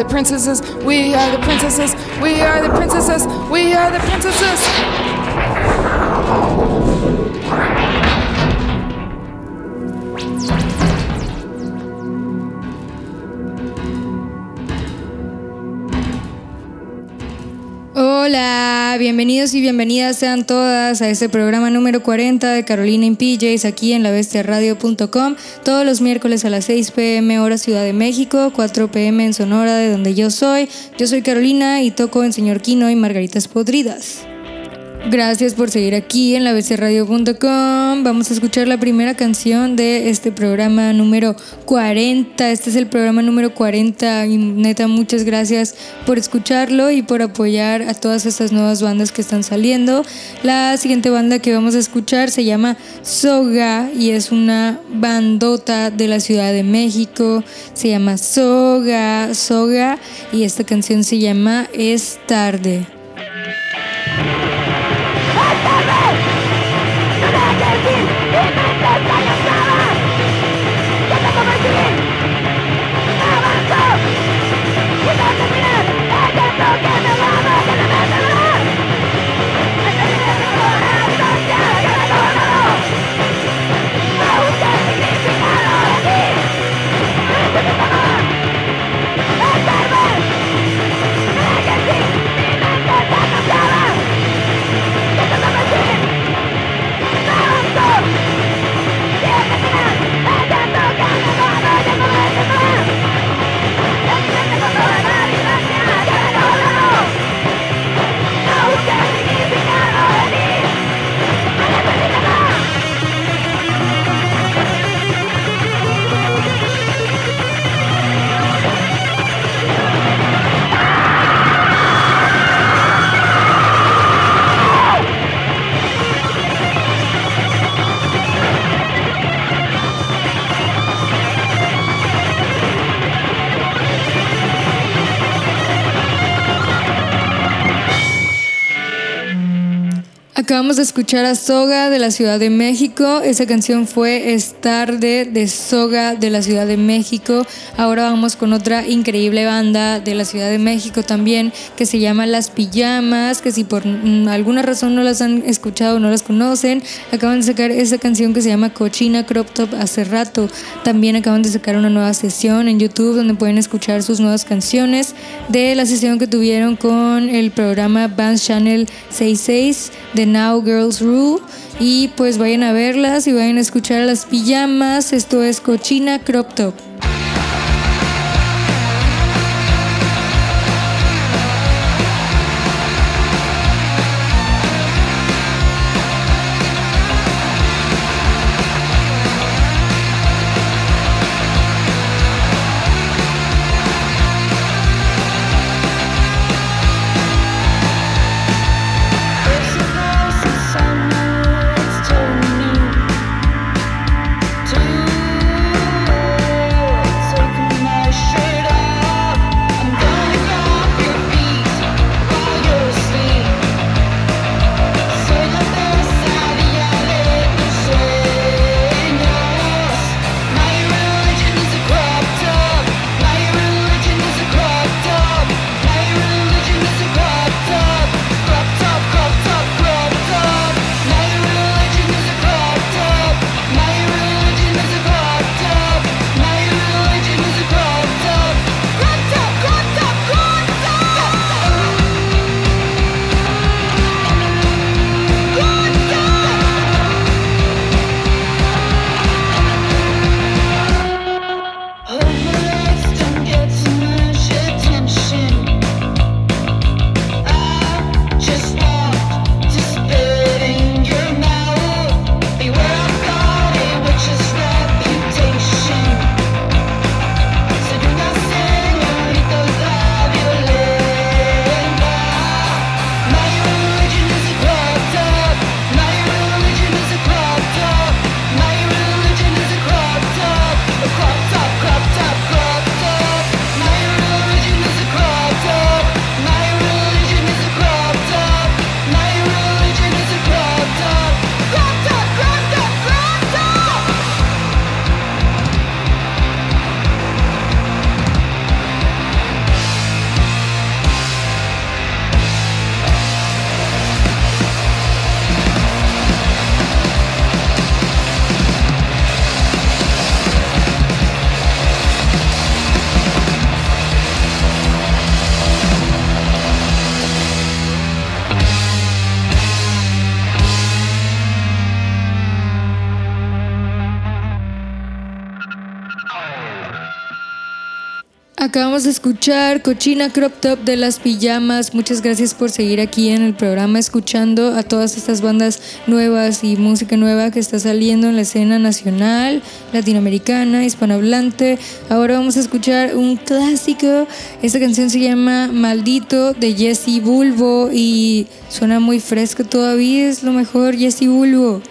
the princesses. We are the princesses. We are the princesses. We are the princesses. Bienvenidos y bienvenidas sean todas a este programa número 40 de Carolina en PJs aquí en lavestiaradio.com todos los miércoles a las 6 pm hora Ciudad de México, 4 pm en Sonora de donde yo soy. Yo soy Carolina y toco en Señor Quino y Margaritas Podridas. Gracias por seguir aquí en la bcradio.com. Vamos a escuchar la primera canción de este programa número 40. Este es el programa número 40 y neta muchas gracias por escucharlo y por apoyar a todas estas nuevas bandas que están saliendo. La siguiente banda que vamos a escuchar se llama Soga y es una bandota de la Ciudad de México. Se llama Soga, Soga y esta canción se llama Es tarde. Acabamos de escuchar a Soga de la Ciudad de México. Esa canción fue Es tarde de Soga de la Ciudad de México. Ahora vamos con otra increíble banda de la Ciudad de México también que se llama Las Pijamas, que si por alguna razón no las han escuchado no las conocen, acaban de sacar esa canción que se llama Cochina Crop Top hace rato. También acaban de sacar una nueva sesión en YouTube donde pueden escuchar sus nuevas canciones de la sesión que tuvieron con el programa Bands Channel 66 de Now Girls Rule. Y pues vayan a verlas y vayan a escuchar las pijamas. Esto es Cochina Crop Top. Acabamos de escuchar Cochina Crop Top de las Pijamas. Muchas gracias por seguir aquí en el programa escuchando a todas estas bandas nuevas y música nueva que está saliendo en la escena nacional, latinoamericana, hispanohablante. Ahora vamos a escuchar un clásico. Esta canción se llama Maldito de Jesse Bulbo y suena muy fresco todavía. Es lo mejor, Jesse Bulbo.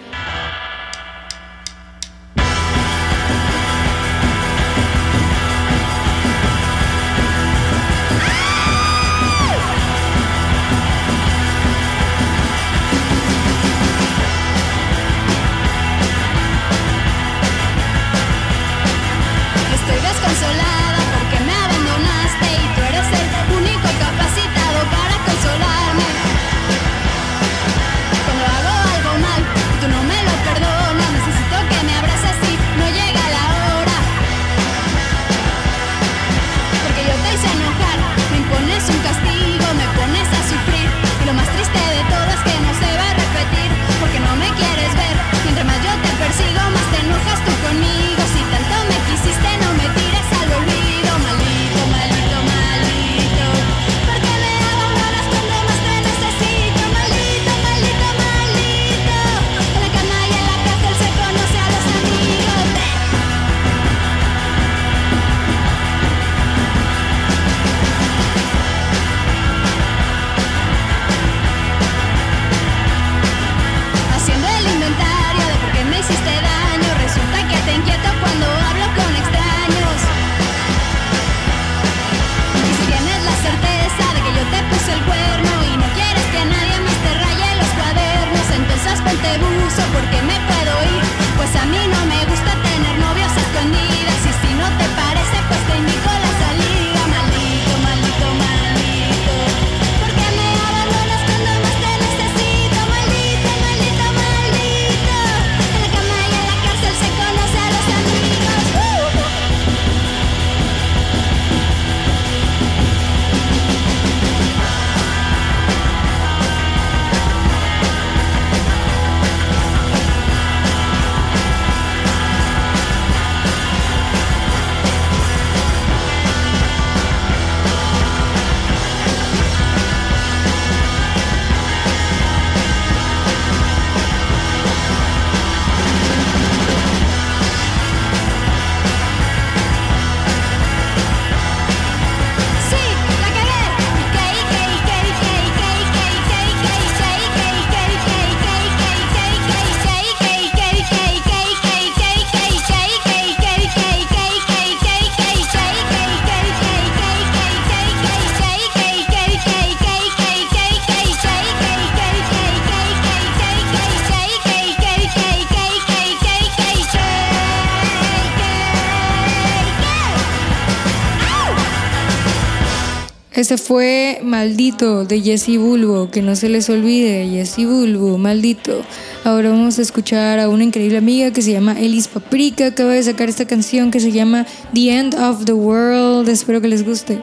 Ese fue Maldito de Jesse Bulbo, que no se les olvide, Jesse Bulbo, maldito. Ahora vamos a escuchar a una increíble amiga que se llama Elis Paprika, acaba de sacar esta canción que se llama The End of the World, espero que les guste.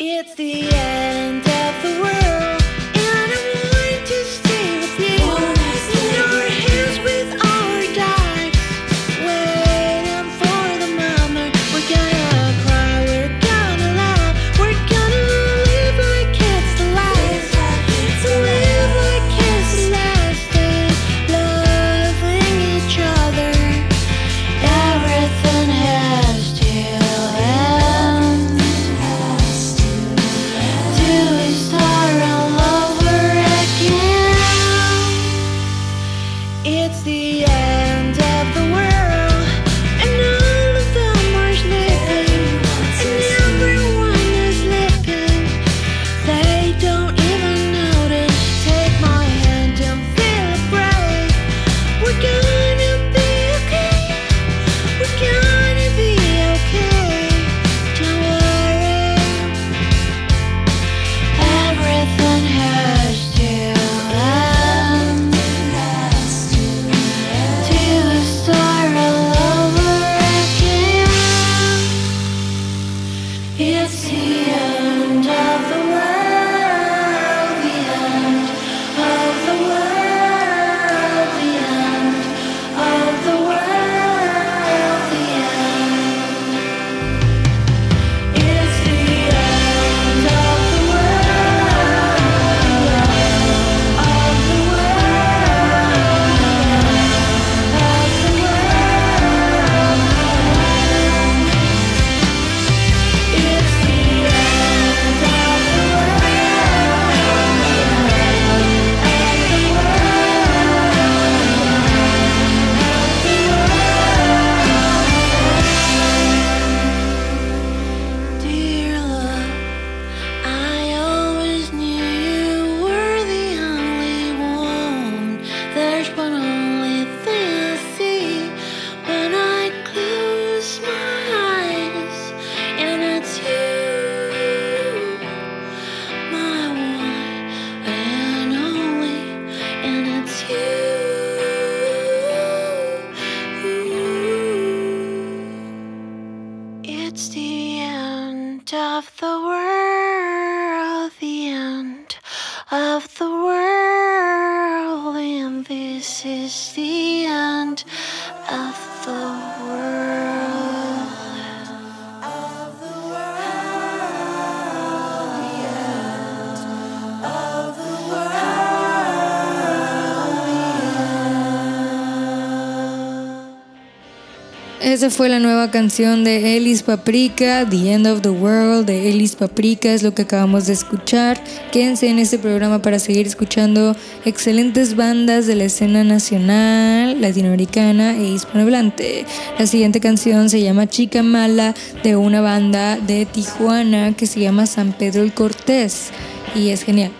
It's the Esa fue la nueva canción de Ellis Paprika, The End of the World de Ellis Paprika, es lo que acabamos de escuchar. Quédense en este programa para seguir escuchando excelentes bandas de la escena nacional, latinoamericana e hispanohablante. La siguiente canción se llama Chica Mala de una banda de Tijuana que se llama San Pedro el Cortés y es genial.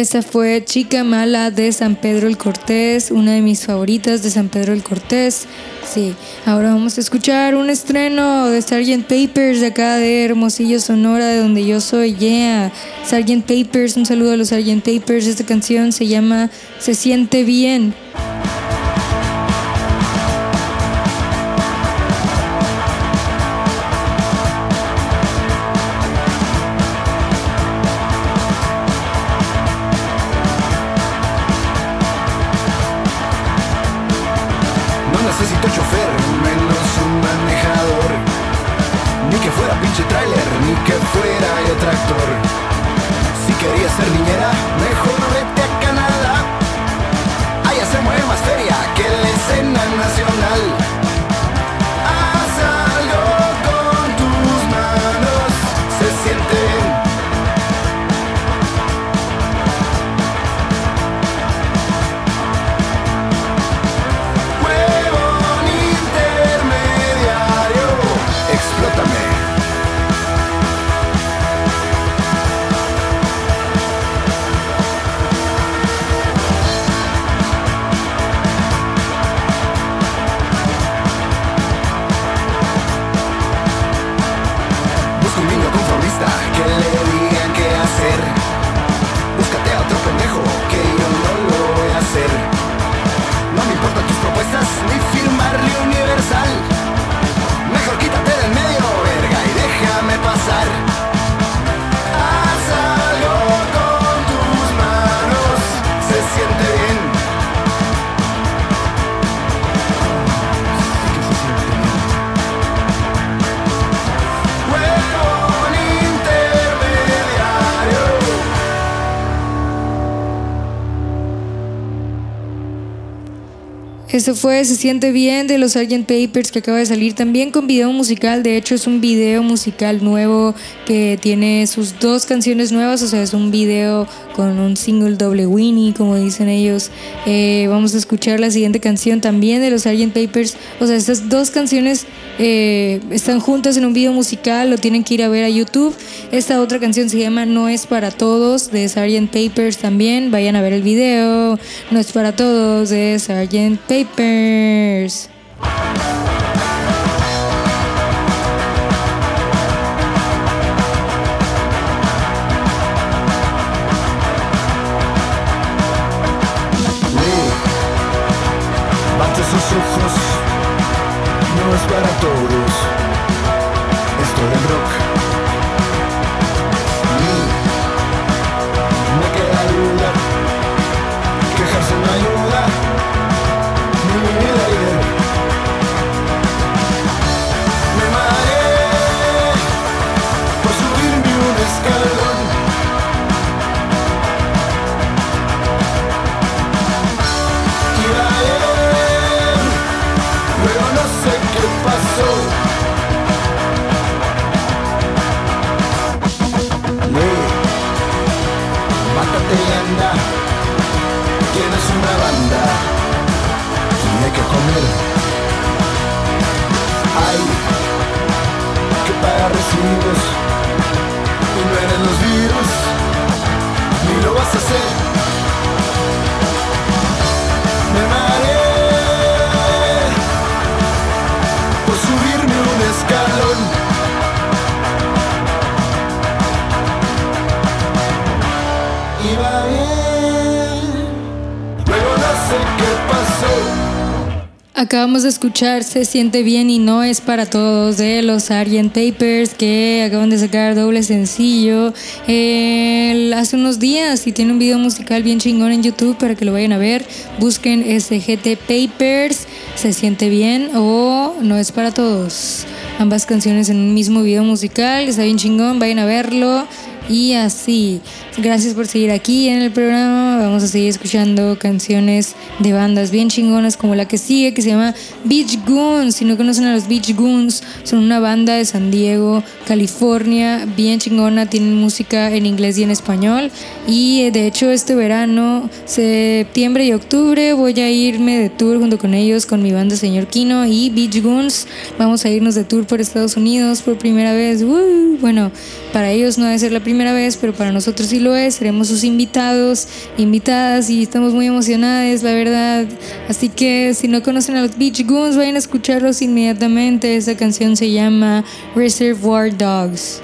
Esta fue Chica Mala de San Pedro el Cortés, una de mis favoritas de San Pedro el Cortés. Sí, ahora vamos a escuchar un estreno de Sgt. Papers de acá de Hermosillo, Sonora, de donde yo soy. Yeah, Sgt. Papers, un saludo a los Sgt. Papers. Esta canción se llama Se siente bien. Esto fue Se siente bien de los Sgt. Papers que acaba de salir también con video musical. De hecho, es un video musical nuevo que tiene sus dos canciones nuevas. O sea, es un video con un single doble Winnie, como dicen ellos. Eh, vamos a escuchar la siguiente canción también de los Sgt. Papers. O sea, estas dos canciones eh, están juntas en un video musical. Lo tienen que ir a ver a YouTube. Esta otra canción se llama No es para todos de Sgt. Papers también. Vayan a ver el video. No es para todos de Sgt. Papers. De escuchar Se siente bien y no es para todos de los Sgt. Papers que acaban de sacar doble sencillo hace unos días y tiene un video musical bien chingón en YouTube para que lo vayan a ver. Busquen SGT Papers, Se siente bien o no es para todos. Ambas canciones en un mismo video musical, está bien chingón, vayan a verlo. Y así, gracias por seguir aquí en el programa. Vamos a seguir escuchando canciones de bandas bien chingonas como la que sigue, que se llama Beach Goons. Si no conocen a los Beach Goons, son una banda de San Diego, California, bien chingona. Tienen música en inglés y en español. Y eh, de hecho, este verano, septiembre y octubre, voy a irme de tour junto con ellos, con mi banda Señor Kino y Beach Goons. Vamos a irnos de tour por Estados Unidos por primera vez. ¡Woo! Bueno, para ellos no debe ser la primera vez, pero para nosotros sí lo es. Seremos sus invitados, invitadas y estamos muy emocionadas, la verdad. Así que si no conocen a los Beach Goons, vayan a escucharlos inmediatamente. Esta canción se llama Reservoir Dogs.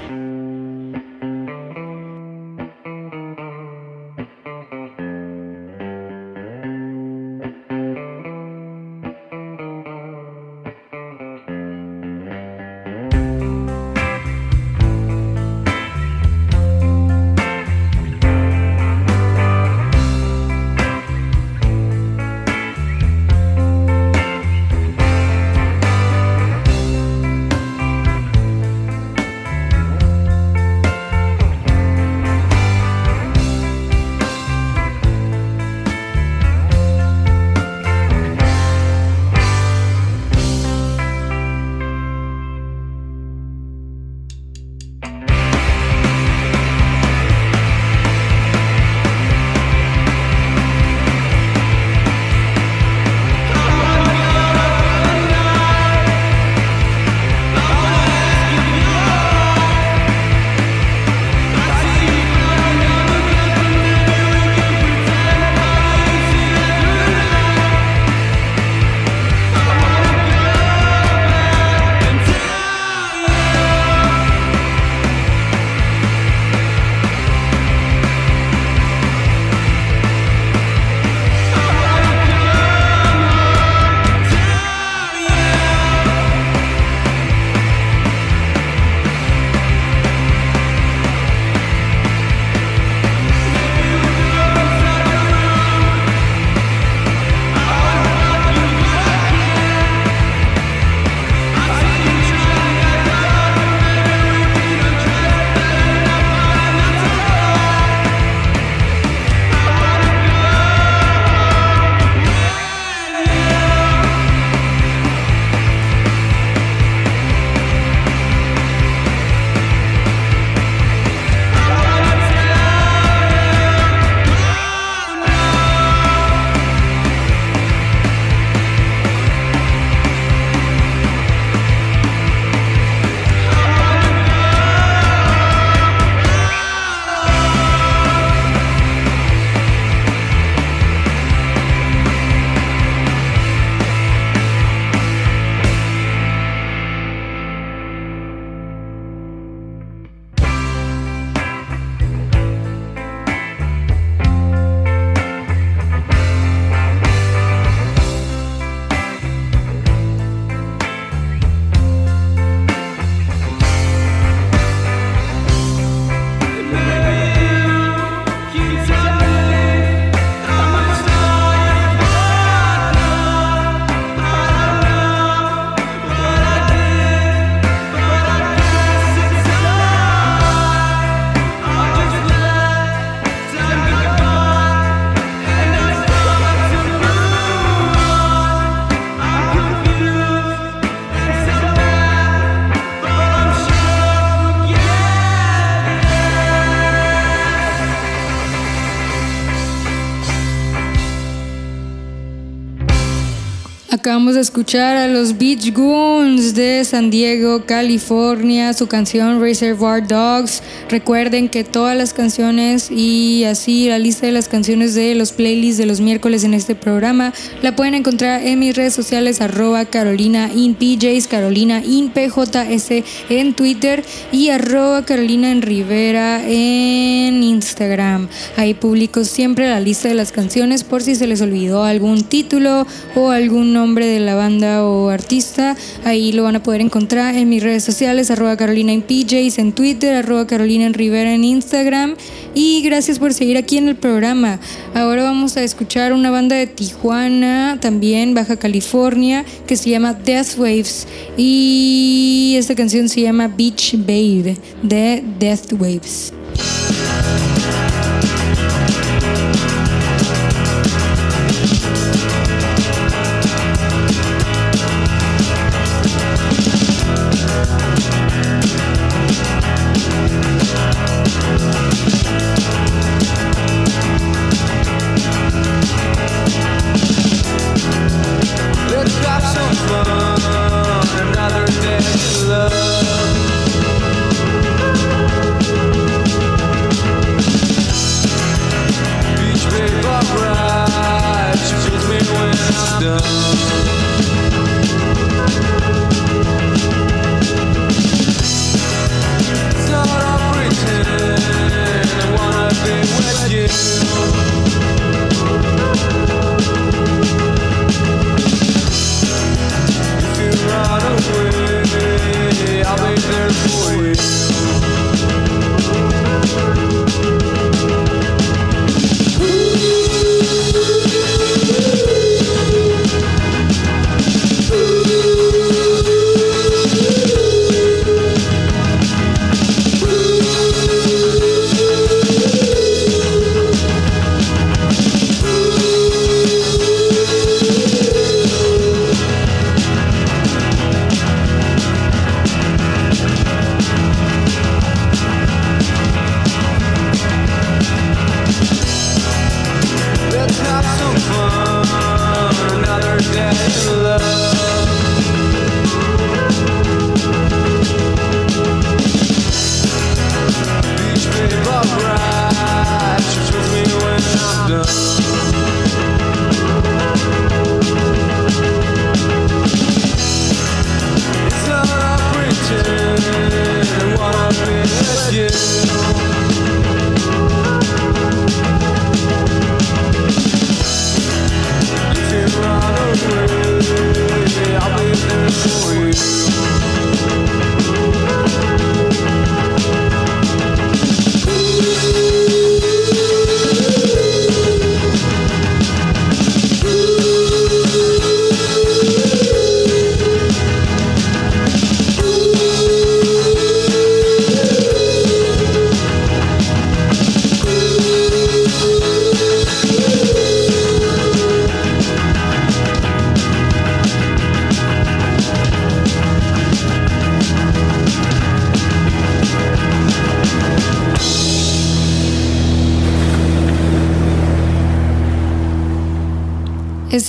Acabamos de escuchar a los Beach Goons de San Diego, California, su canción Reservoir Dogs. Recuerden que todas las canciones y así la lista de las canciones de los playlists de los miércoles en este programa la pueden encontrar en mis redes sociales arroba Carolina in PJs, Carolina in PJS en Twitter y arroba Carolina en Rivera en Instagram. Ahí publico siempre la lista de las canciones por si se les olvidó algún título o algún nombre de la banda o artista. Ahí lo van a poder encontrar en mis redes sociales, arroba Carolina en PJs en Twitter, arroba Carolina en Rivera en Instagram. Y gracias por seguir aquí en el programa. Ahora vamos a escuchar una banda de Tijuana, también Baja California, que se llama Death Waves. Y esta canción se llama Beach Babe de Death Waves.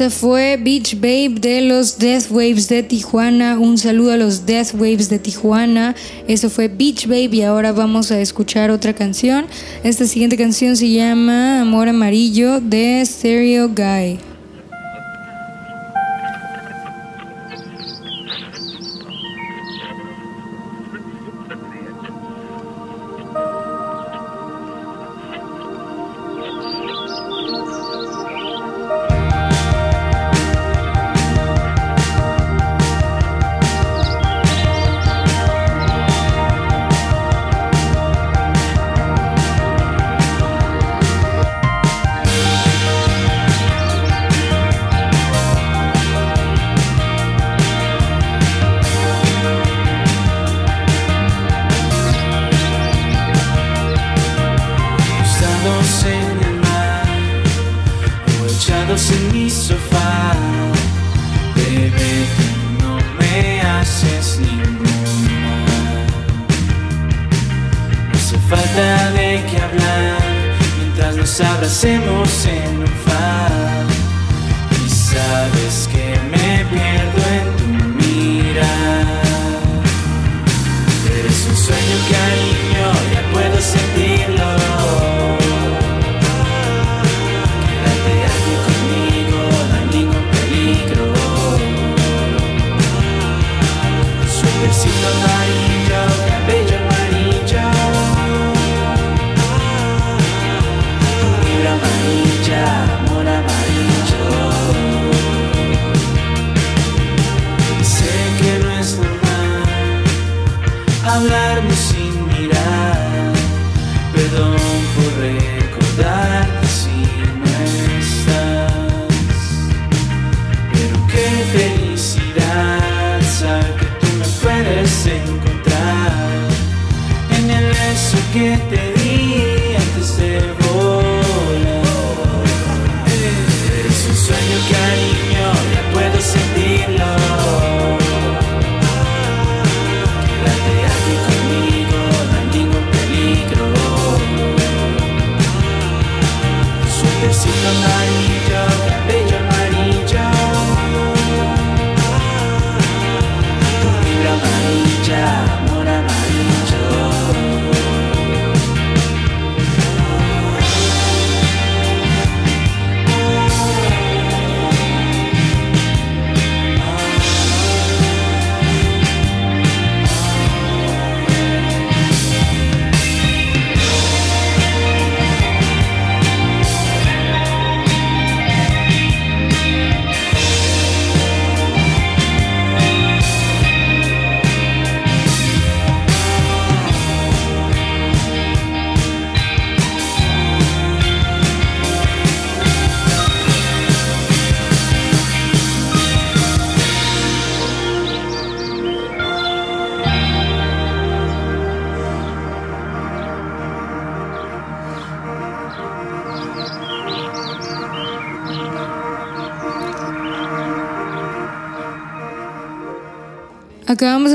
Fue Beach Babe de los Death Waves de Tijuana. Un saludo a los Death Waves de Tijuana. Eso fue Beach Babe y ahora vamos a escuchar otra canción. Esta siguiente canción se llama Amor Amarillo de Stereo Guy.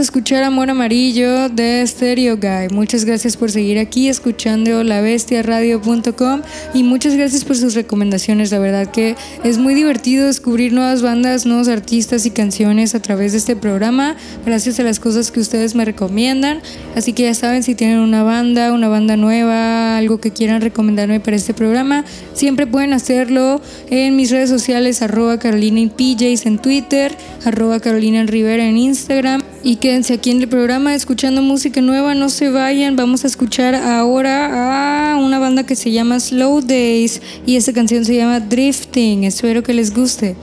Escuchar Amor Amarillo de Stereo Guy. Muchas gracias por seguir aquí escuchando lavestiaradio.com y muchas gracias por sus recomendaciones. La verdad que es muy divertido descubrir nuevas bandas, nuevos artistas y canciones a través de este programa, gracias a las cosas que ustedes me recomiendan. Así que ya saben, si tienen una banda, una banda nueva, algo que quieran recomendarme para este programa, siempre pueden hacerlo en mis redes sociales, arroba Carolina en PJs en Twitter, arroba Carolina en Rivera en Instagram. Y quédense aquí en el programa escuchando música nueva, no se vayan, vamos a escuchar ahora a una banda que se llama Slow Days y esta canción se llama Drifting, espero que les guste.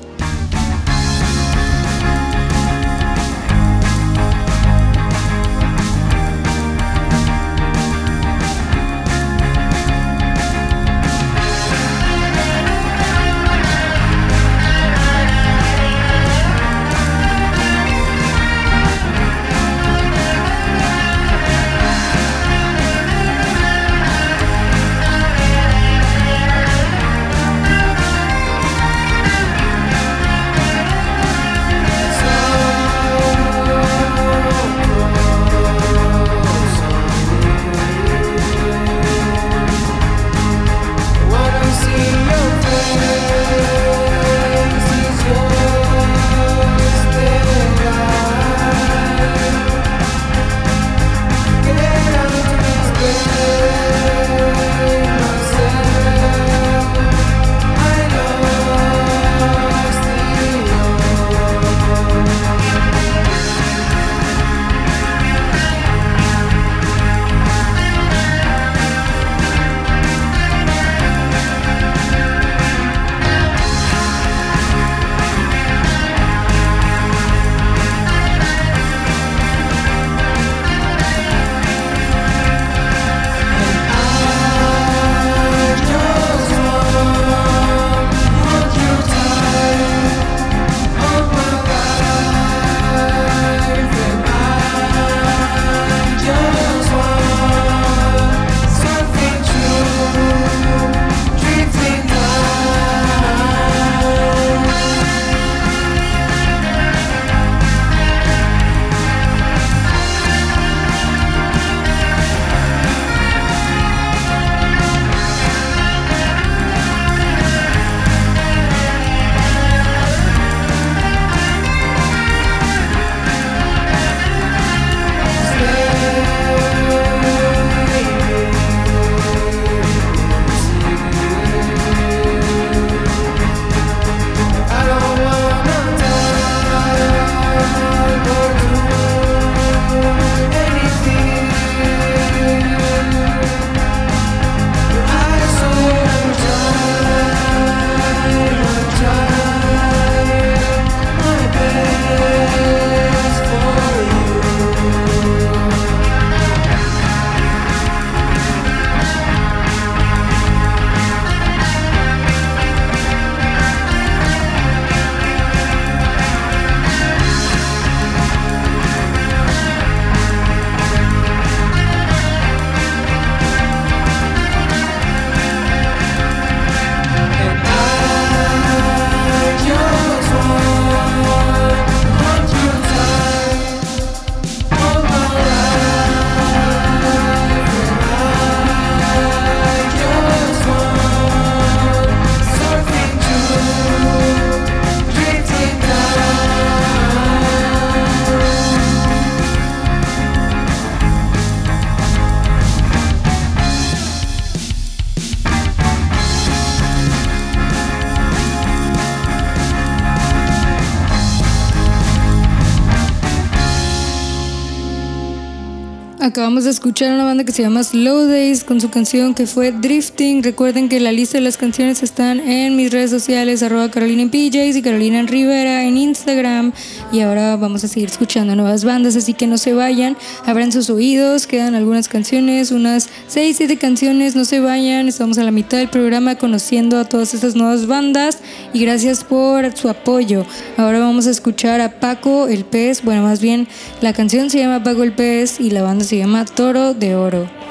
Escuchar una banda que se llama Slow Days con su canción que fue Drifting. Recuerden que la lista de las canciones están en mis redes sociales, arroba Carolina en PJs y Carolina en Rivera en Instagram. Y ahora vamos a seguir escuchando nuevas bandas, así que no se vayan, abran sus oídos, quedan algunas canciones, unas 6, 7 canciones, no se vayan. Estamos a la mitad del programa conociendo a todas estas nuevas bandas y gracias por su apoyo. Ahora vamos a escuchar a Paco el Pez, bueno, más bien la canción se llama Paco el Pez y la banda se llama Toro de Oro.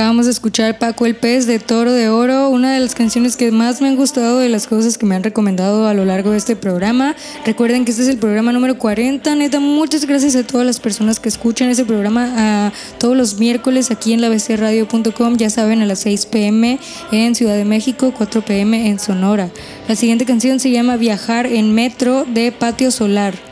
Acabamos de escuchar Paco el Pez de Toro de Oro, una de las canciones que más me han gustado de las cosas que me han recomendado a lo largo de este programa. Recuerden que este es el programa número 40. Neta, muchas gracias a todas las personas que escuchan ese programa a todos los miércoles aquí en la radio.com, ya saben, a las 6 pm en Ciudad de México, 4 pm en Sonora. La siguiente canción se llama Viajar en Metro de Patio Solar.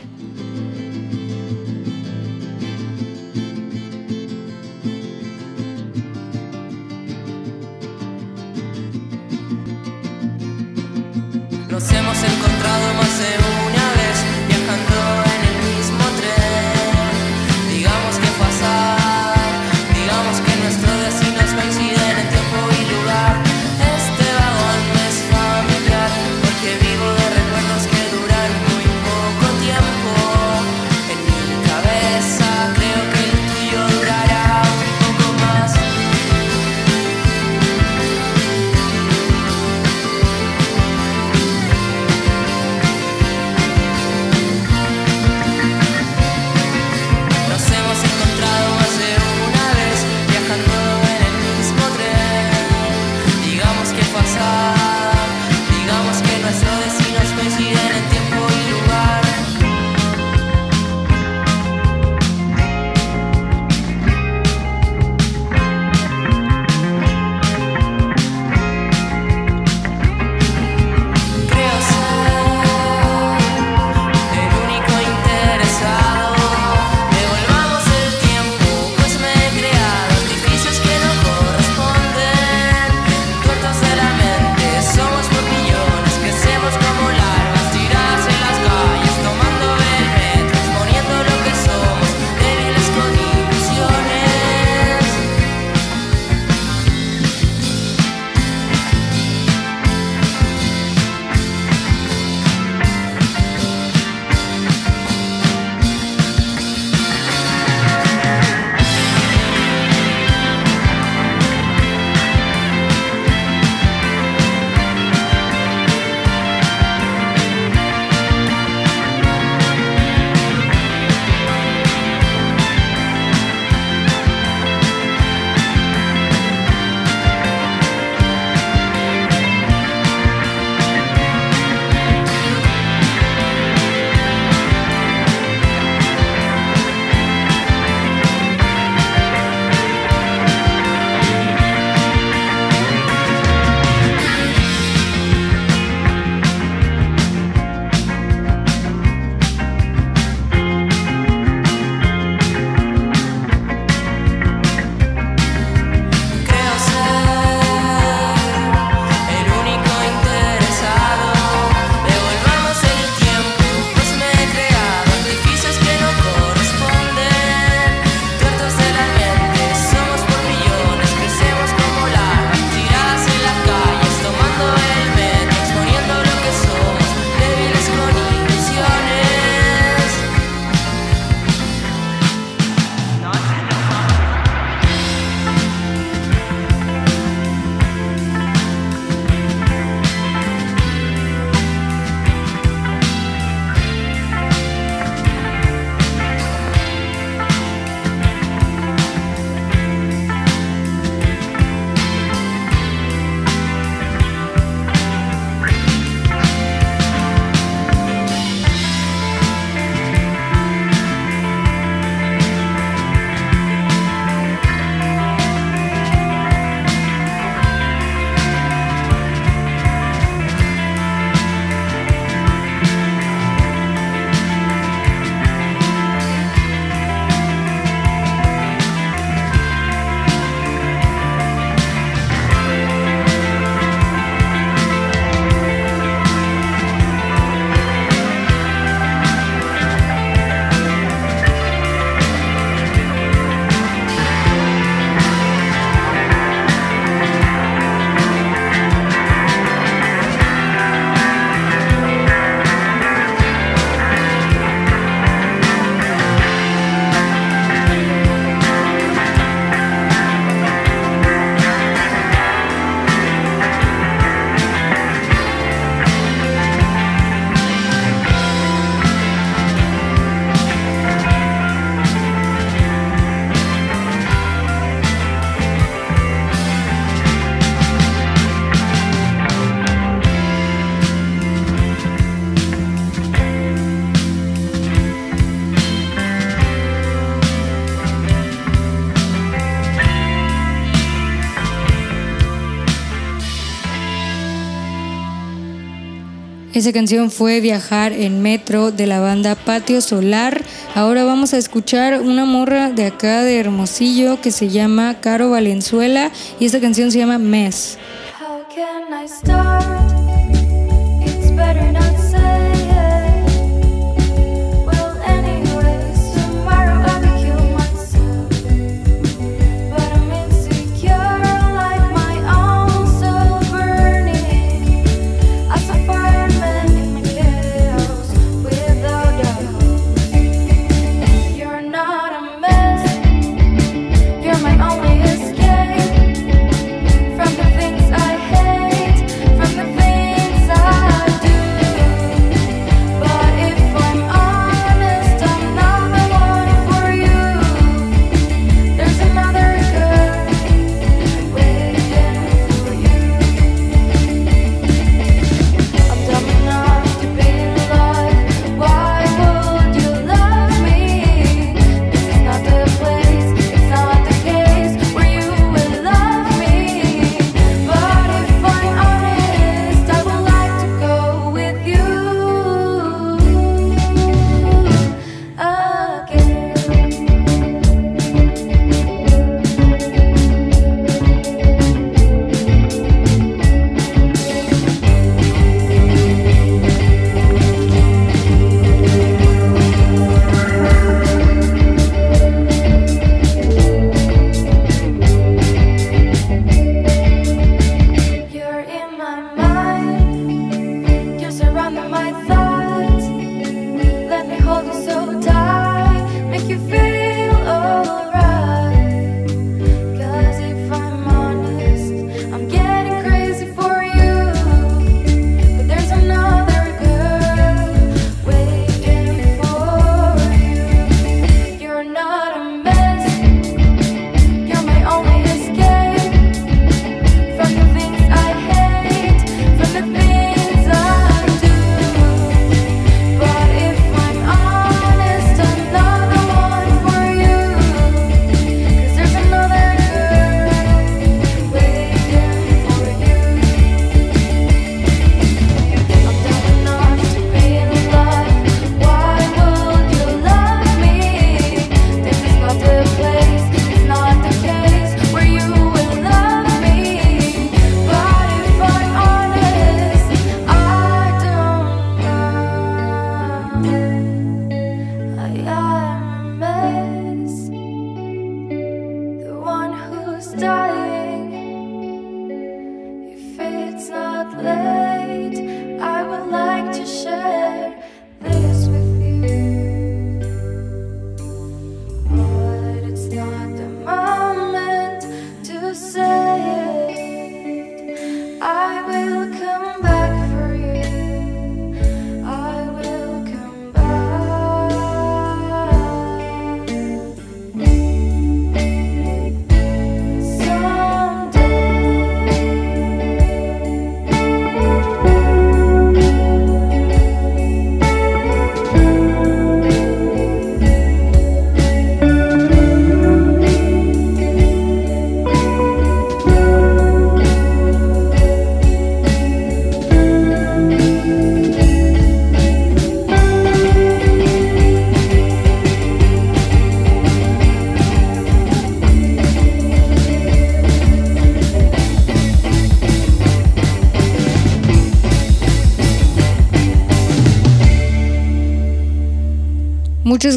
Esa canción fue Viajar en Metro de la banda Patio Solar. Ahora vamos a escuchar una morra de acá de Hermosillo que se llama Caro Valenzuela y esta canción se llama Mes.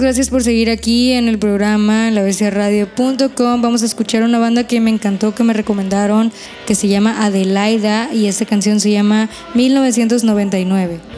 gracias por seguir aquí en el programa La laveciaradio.com. Vamos a escuchar una banda que me encantó, que me recomendaron, que se llama Adelaida y esta canción se llama 1999.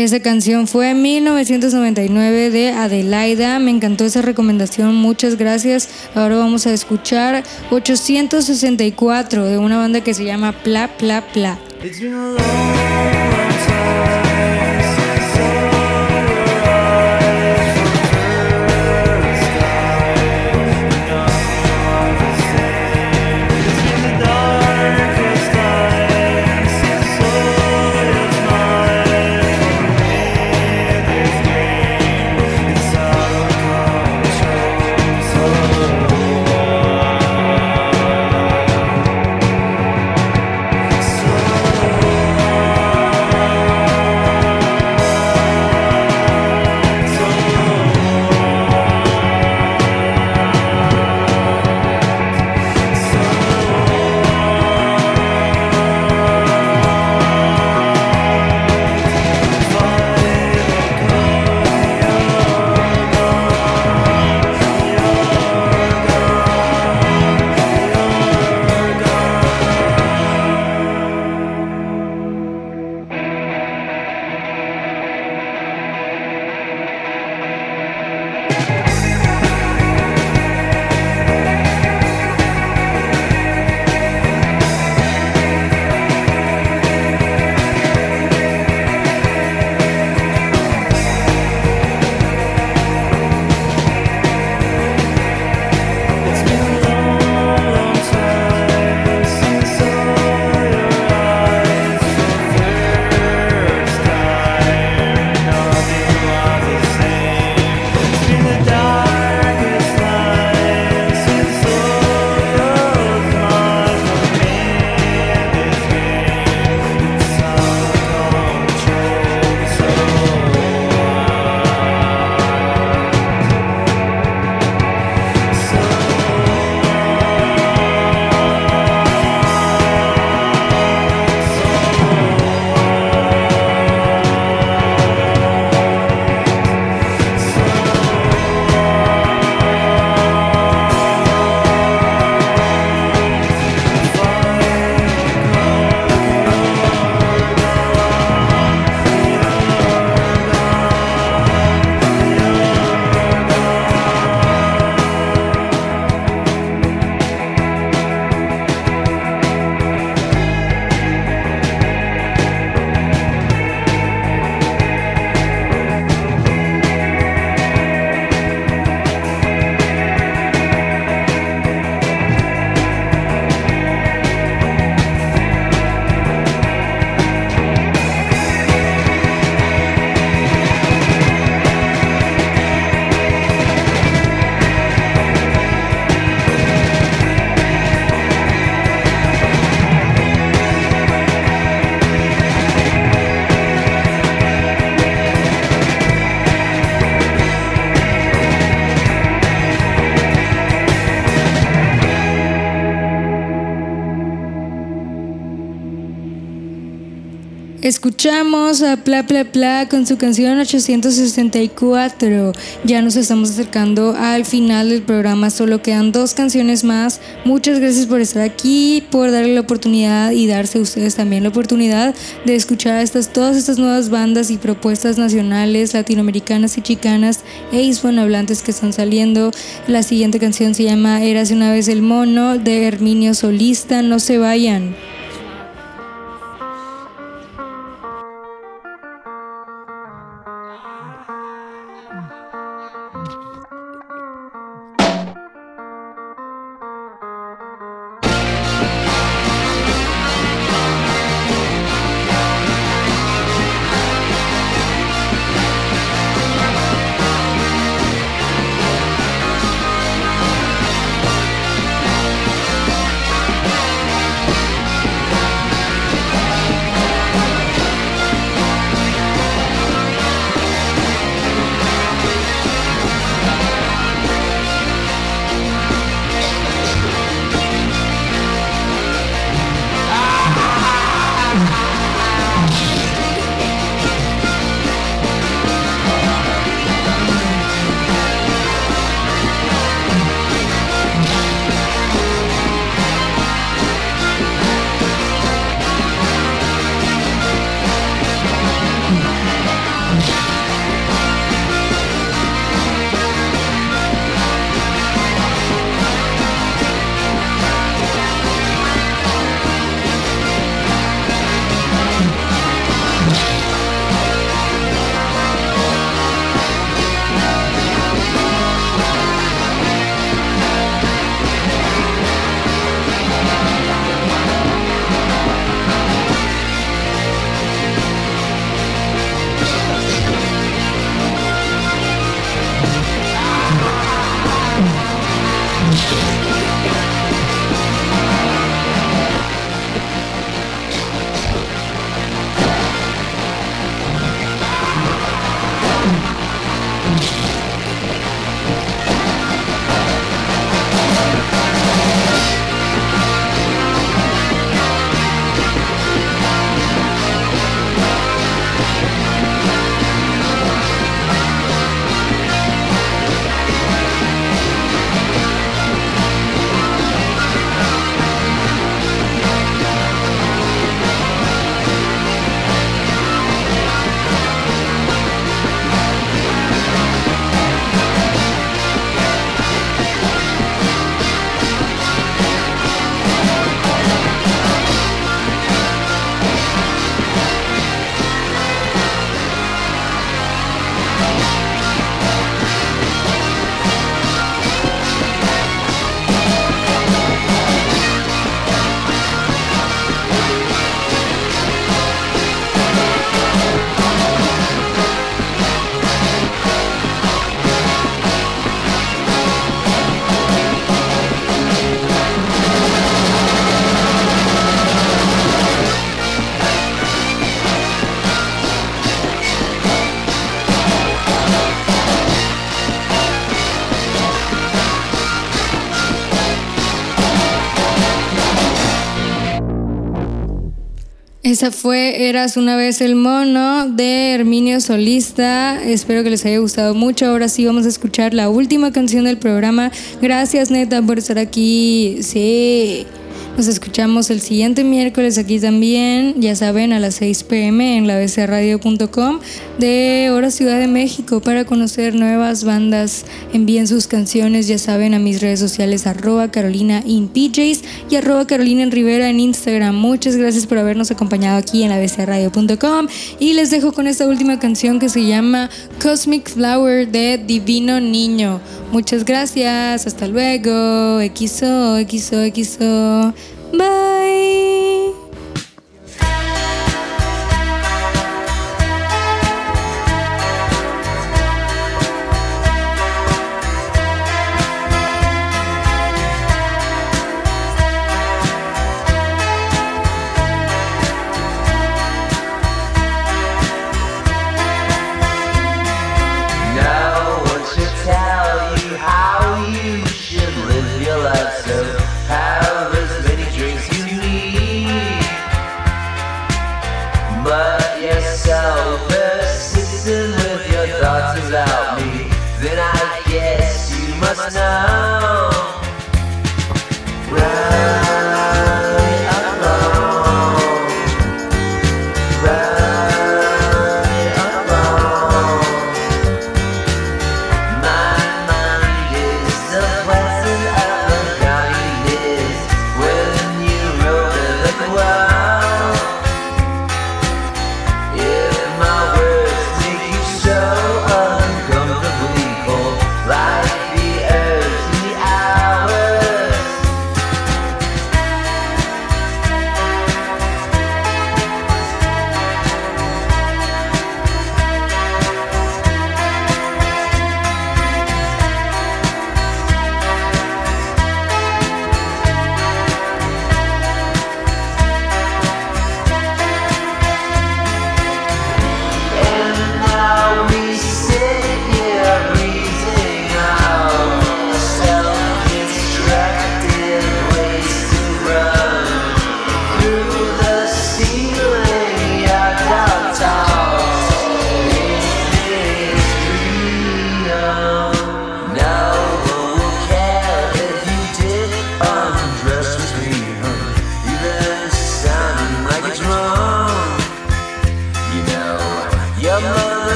Esa canción fue 1999 de Adelaida. Me encantó esa recomendación, muchas gracias. Ahora vamos a escuchar 864 de una banda que se llama Pla Pla Pla. Escuchamos a Pla Pla Pla con su canción 864. Ya nos estamos acercando al final del programa, solo quedan dos canciones más. Muchas gracias por estar aquí, por darle la oportunidad y darse a ustedes también la oportunidad de escuchar estas, todas estas nuevas bandas y propuestas nacionales, latinoamericanas y chicanas e hispanohablantes que están saliendo. La siguiente canción se llama Érase una vez el mono de Herminio Solista. No se vayan. Esa fue Eras una vez el mono de Herminio Solista. Espero que les haya gustado mucho. Ahora sí vamos a escuchar la última canción del programa. Gracias neta por estar aquí. Sí. Nos escuchamos el siguiente miércoles aquí también, ya saben, a las 6 pm en la bcradio.com de Hora Ciudad de México para conocer nuevas bandas. Envíen sus canciones, ya saben, a mis redes sociales arroba Carolina in PJs y arroba Carolina en Rivera en Instagram. Muchas gracias por habernos acompañado aquí en la bcradio.com y les dejo con esta última canción que se llama Cosmic Flower de Divino Niño. Muchas gracias, hasta luego. XO, XO, XO. Bye.